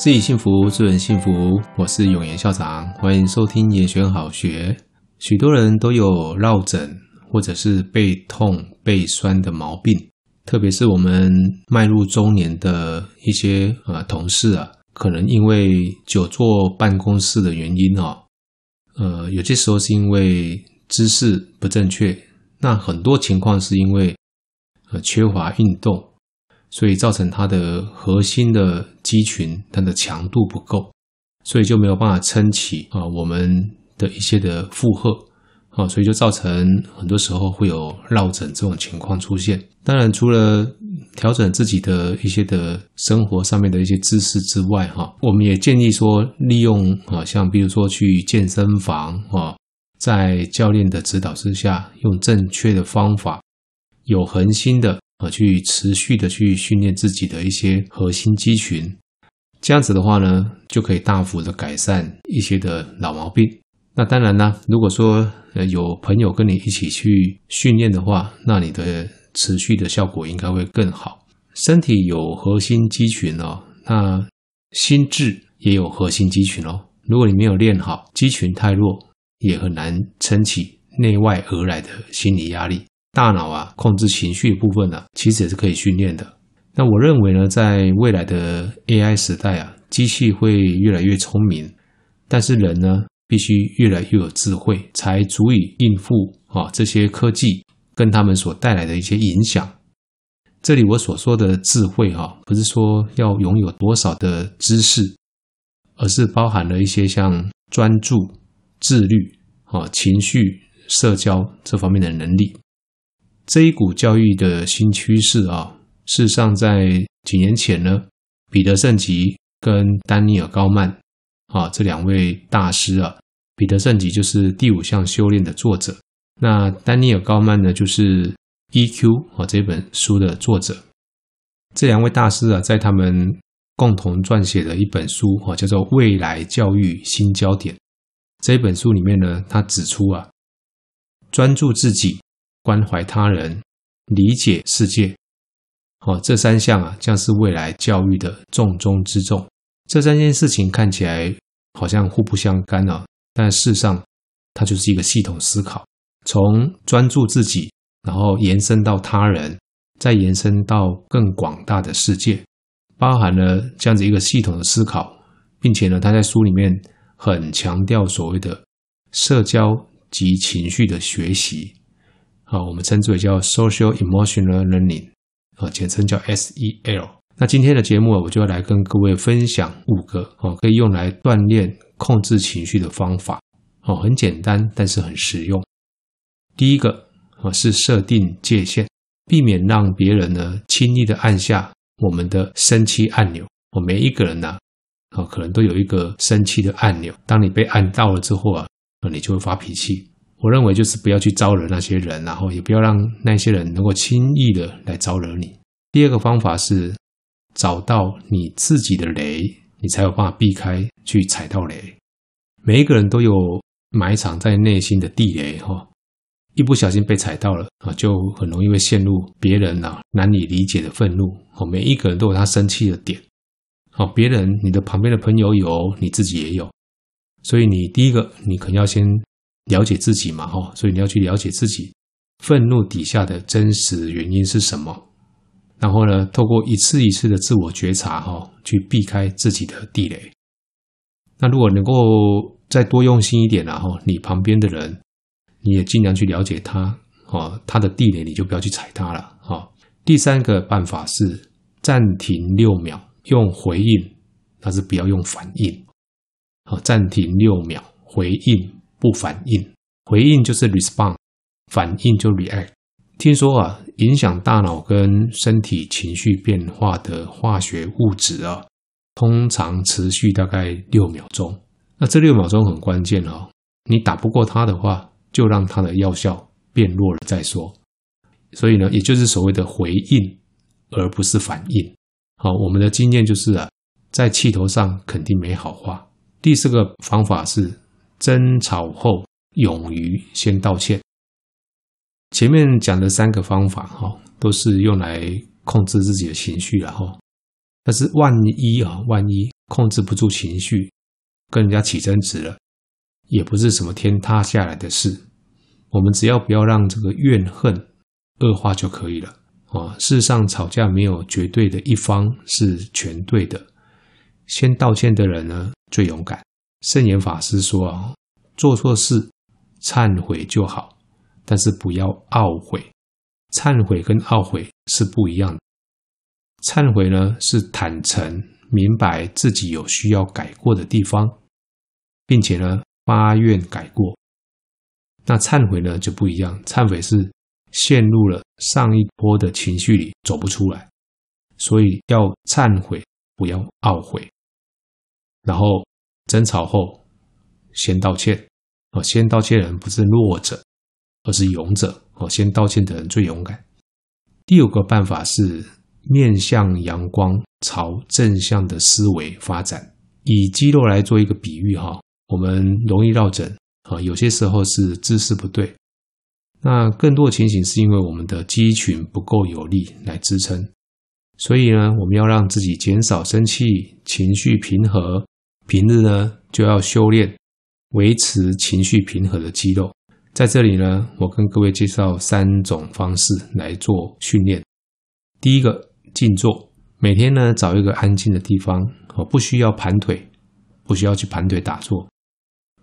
自己幸福，助人幸福。我是永言校长，欢迎收听严选好学。许多人都有落枕或者是背痛、背酸的毛病，特别是我们迈入中年的一些呃同事啊，可能因为久坐办公室的原因哦，呃，有些时候是因为姿势不正确，那很多情况是因为呃缺乏运动。所以造成它的核心的肌群，它的强度不够，所以就没有办法撑起啊我们的一些的负荷啊，所以就造成很多时候会有落枕这种情况出现。当然，除了调整自己的一些的生活上面的一些姿势之外，哈，我们也建议说，利用啊，像比如说去健身房啊，在教练的指导之下，用正确的方法，有恒心的。啊，去持续的去训练自己的一些核心肌群，这样子的话呢，就可以大幅的改善一些的老毛病。那当然呢，如果说呃有朋友跟你一起去训练的话，那你的持续的效果应该会更好。身体有核心肌群哦，那心智也有核心肌群哦。如果你没有练好，肌群太弱，也很难撑起内外而来的心理压力。大脑啊，控制情绪部分呢、其实也是可以训练的。那我认为呢，在未来的 AI 时代啊，机器会越来越聪明，但是人呢，必须越来越有智慧，才足以应付啊这些科技跟他们所带来的一些影响。这里我所说的智慧哈、不是说要拥有多少的知识，而是包含了一些像专注、自律啊、情绪、社交这方面的能力。这一股教育的新趋势啊，事实上在几年前呢，彼得圣吉跟丹尼尔高曼啊这两位大师啊，彼得圣吉就是《第五项修炼》的作者，那丹尼尔高曼呢，就是《EQ》啊这本书的作者。这两位大师啊，在他们共同撰写的一本书啊，叫做《未来教育新焦点》这一本书里面呢，他指出啊，专注自己。关怀他人，理解世界，好，这三项啊，将是未来教育的重中之重。这三件事情看起来好像互不相干啊，但事实上，它就是一个系统思考，从专注自己，然后延伸到他人，再延伸到更广大的世界，包含了这样子一个系统的思考，并且呢，他在书里面很强调所谓的社交及情绪的学习。啊，我们称之为叫 Social Emotional Learning，啊，简称叫 SEL。那今天的节目啊，我就要来跟各位分享五个啊，可以用来锻炼控制情绪的方法。哦，很简单，但是很实用。第一个啊，是设定界限，避免让别人呢轻易的按下我们的生气按钮。我每一个人呢，啊，可能都有一个生气的按钮。当你被按到了之后啊，你就会发脾气。我认为就是不要去招惹那些人，然后也不要让那些人能够轻易的来招惹你。第二个方法是找到你自己的雷，你才有办法避开去踩到雷。每一个人都有埋藏在内心的地雷，哈，一不小心被踩到了啊，就很容易会陷入别人啊难以理解的愤怒。哦，每一个人都有他生气的点，好，别人你的旁边的朋友有，你自己也有，所以你第一个你可能要先。了解自己嘛，哈，所以你要去了解自己愤怒底下的真实原因是什么，然后呢，透过一次一次的自我觉察，哈，去避开自己的地雷。那如果能够再多用心一点，然后你旁边的人，你也尽量去了解他，哦，他的地雷你就不要去踩他了，哈。第三个办法是暂停六秒，用回应，但是不要用反应，好，暂停六秒，回应。不反应，回应就是 respond，反应就 react。听说啊，影响大脑跟身体情绪变化的化学物质啊，通常持续大概六秒钟。那这六秒钟很关键哦，你打不过它的话，就让它的药效变弱了再说。所以呢，也就是所谓的回应，而不是反应。好，我们的经验就是啊，在气头上肯定没好话。第四个方法是。争吵后，勇于先道歉。前面讲的三个方法，哈，都是用来控制自己的情绪，然后，但是万一啊，万一控制不住情绪，跟人家起争执了，也不是什么天塌下来的事。我们只要不要让这个怨恨恶化就可以了。啊，事实上吵架没有绝对的一方是全对的。先道歉的人呢，最勇敢。圣严法师说啊，做错事忏悔就好，但是不要懊悔。忏悔跟懊悔是不一样的。忏悔呢，是坦诚明白自己有需要改过的地方，并且呢发愿改过。那忏悔呢就不一样，忏悔是陷入了上一波的情绪里走不出来，所以要忏悔，不要懊悔。然后争吵后先道歉，哦，先道歉的人不是弱者，而是勇者，哦，先道歉的人最勇敢。第五个办法是面向阳光，朝正向的思维发展。以肌肉来做一个比喻，哈，我们容易落枕，啊，有些时候是姿势不对，那更多的情形是因为我们的肌群不够有力来支撑，所以呢，我们要让自己减少生气，情绪平和。平日呢，就要修炼维持情绪平和的肌肉。在这里呢，我跟各位介绍三种方式来做训练。第一个，静坐，每天呢找一个安静的地方，哦，不需要盘腿，不需要去盘腿打坐，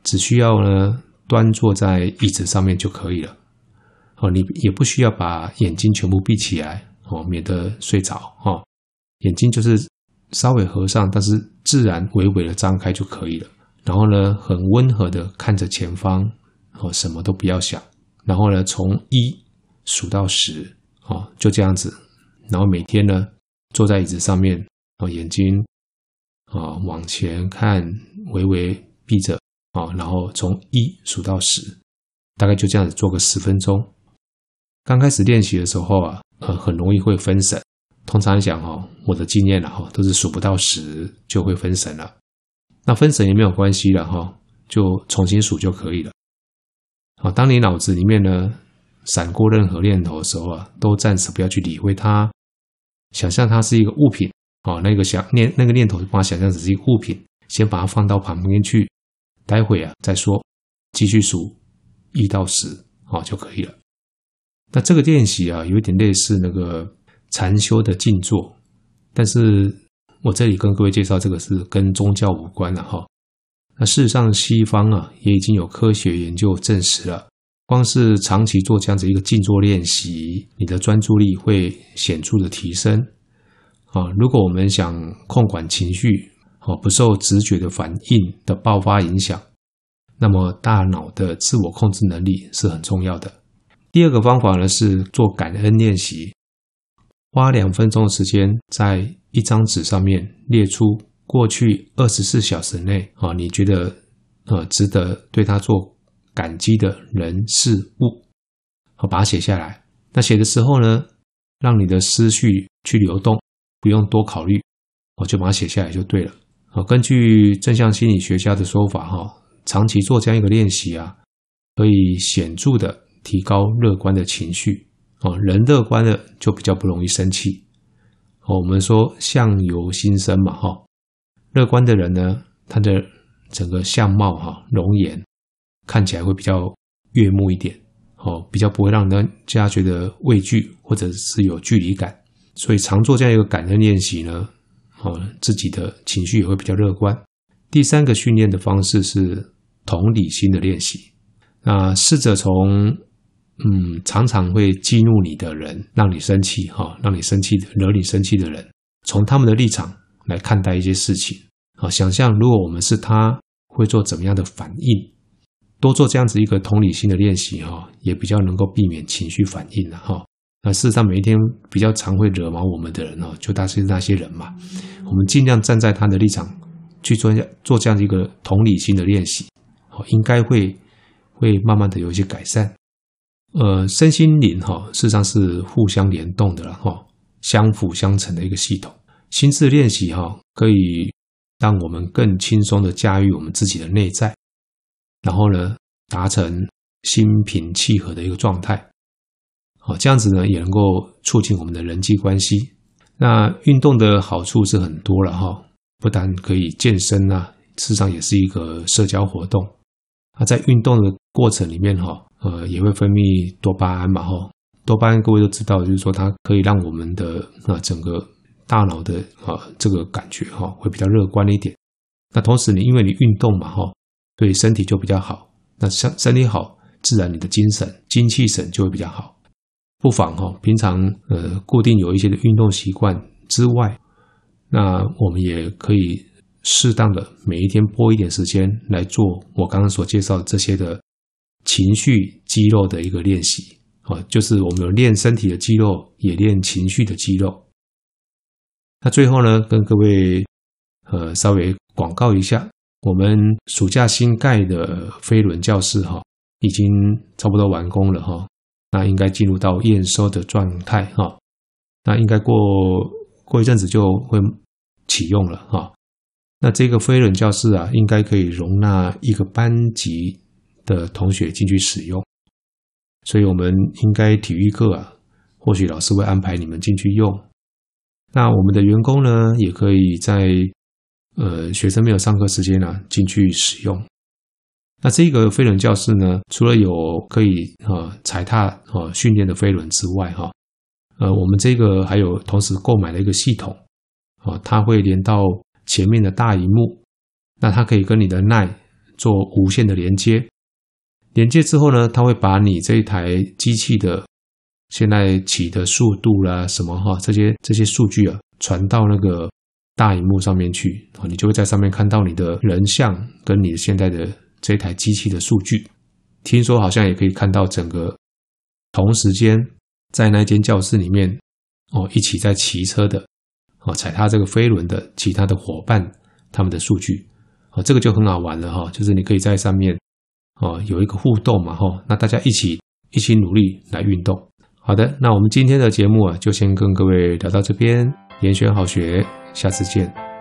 只需要呢端坐在椅子上面就可以了。哦，你也不需要把眼睛全部闭起来，哦，免得睡着。哦，眼睛就是。稍微合上，但是自然微微的张开就可以了。然后呢，很温和的看着前方，哦，什么都不要想。然后呢，从一数到十，哦，就这样子。然后每天呢，坐在椅子上面，哦，眼睛啊往前看，微微闭着，啊，然后从一数到十，大概就这样子做个十分钟。刚开始练习的时候啊，呃，很容易会分神。通常讲哦，我的经验了哈，都是数不到十就会分神了。那分神也没有关系了哈，就重新数就可以了。好，当你脑子里面呢闪过任何念头的时候啊，都暂时不要去理会它，想象它是一个物品啊，那个想念那个念头，把它想象只是一个物品，先把它放到旁边去，待会啊再说，继续数一到十啊就可以了。那这个练习啊，有点类似那个。禅修的静坐，但是我这里跟各位介绍这个是跟宗教无关了哈。那事实上，西方啊也已经有科学研究证实了，光是长期做这样子一个静坐练习，你的专注力会显著的提升啊。如果我们想控管情绪，哦，不受直觉的反应的爆发影响，那么大脑的自我控制能力是很重要的。第二个方法呢是做感恩练习。花两分钟的时间，在一张纸上面列出过去二十四小时内啊，你觉得呃值得对他做感激的人事物，好，把它写下来。那写的时候呢，让你的思绪去流动，不用多考虑，我就把它写下来就对了。好，根据正向心理学家的说法，哈，长期做这样一个练习啊，可以显著的提高乐观的情绪。哦，人乐观了就比较不容易生气。哦，我们说相由心生嘛，哈，乐观的人呢，他的整个相貌哈，容颜看起来会比较悦目一点，哦，比较不会让人家觉得畏惧或者是有距离感。所以常做这样一个感恩练习呢，哦，自己的情绪也会比较乐观。第三个训练的方式是同理心的练习，那试着从。嗯，常常会激怒你的人，让你生气哈，让你生气，惹你生气的人，从他们的立场来看待一些事情啊，想象如果我们是他，会做怎么样的反应？多做这样子一个同理心的练习哈，也比较能够避免情绪反应了哈。那事实上，每一天比较常会惹毛我们的人哦，就大概是那些人嘛。我们尽量站在他的立场去做做这样一个同理心的练习，哦，应该会会慢慢的有一些改善。呃，身心灵哈，事实上是互相联动的了哈，相辅相成的一个系统。心智练习哈，可以让我们更轻松的驾驭我们自己的内在，然后呢，达成心平气和的一个状态。好，这样子呢，也能够促进我们的人际关系。那运动的好处是很多了哈，不但可以健身啊，事实上也是一个社交活动。那，在运动的过程里面哈，呃，也会分泌多巴胺嘛哈。多巴胺各位都知道，就是说它可以让我们的啊整个大脑的啊这个感觉哈会比较乐观一点。那同时你因为你运动嘛哈，对身体就比较好。那身身体好，自然你的精神精气神就会比较好。不妨哈，平常呃固定有一些的运动习惯之外，那我们也可以适当的每一天拨一点时间来做我刚刚所介绍这些的情绪肌肉的一个练习啊，就是我们有练身体的肌肉，也练情绪的肌肉。那最后呢，跟各位呃稍微广告一下，我们暑假新盖的飞轮教室哈，已经差不多完工了哈。那应该进入到验收的状态哈，那应该过过一阵子就会启用了哈。那这个飞轮教室啊，应该可以容纳一个班级的同学进去使用，所以我们应该体育课啊，或许老师会安排你们进去用。那我们的员工呢，也可以在呃学生没有上课时间啊进去使用。那这个飞轮教室呢，除了有可以呃踩踏呃训练的飞轮之外，哈，呃，我们这个还有同时购买了一个系统，啊，它会连到前面的大荧幕，那它可以跟你的耐做无线的连接，连接之后呢，它会把你这一台机器的现在骑的速度啦，什么哈，这些这些数据啊，传到那个大荧幕上面去，啊，你就会在上面看到你的人像跟你现在的。这台机器的数据，听说好像也可以看到整个同时间在那间教室里面哦，一起在骑车的哦，踩踏这个飞轮的其他的伙伴他们的数据哦，这个就很好玩了哈，就是你可以在上面哦有一个互动嘛哈，那大家一起一起努力来运动。好的，那我们今天的节目啊，就先跟各位聊到这边，严选好学，下次见。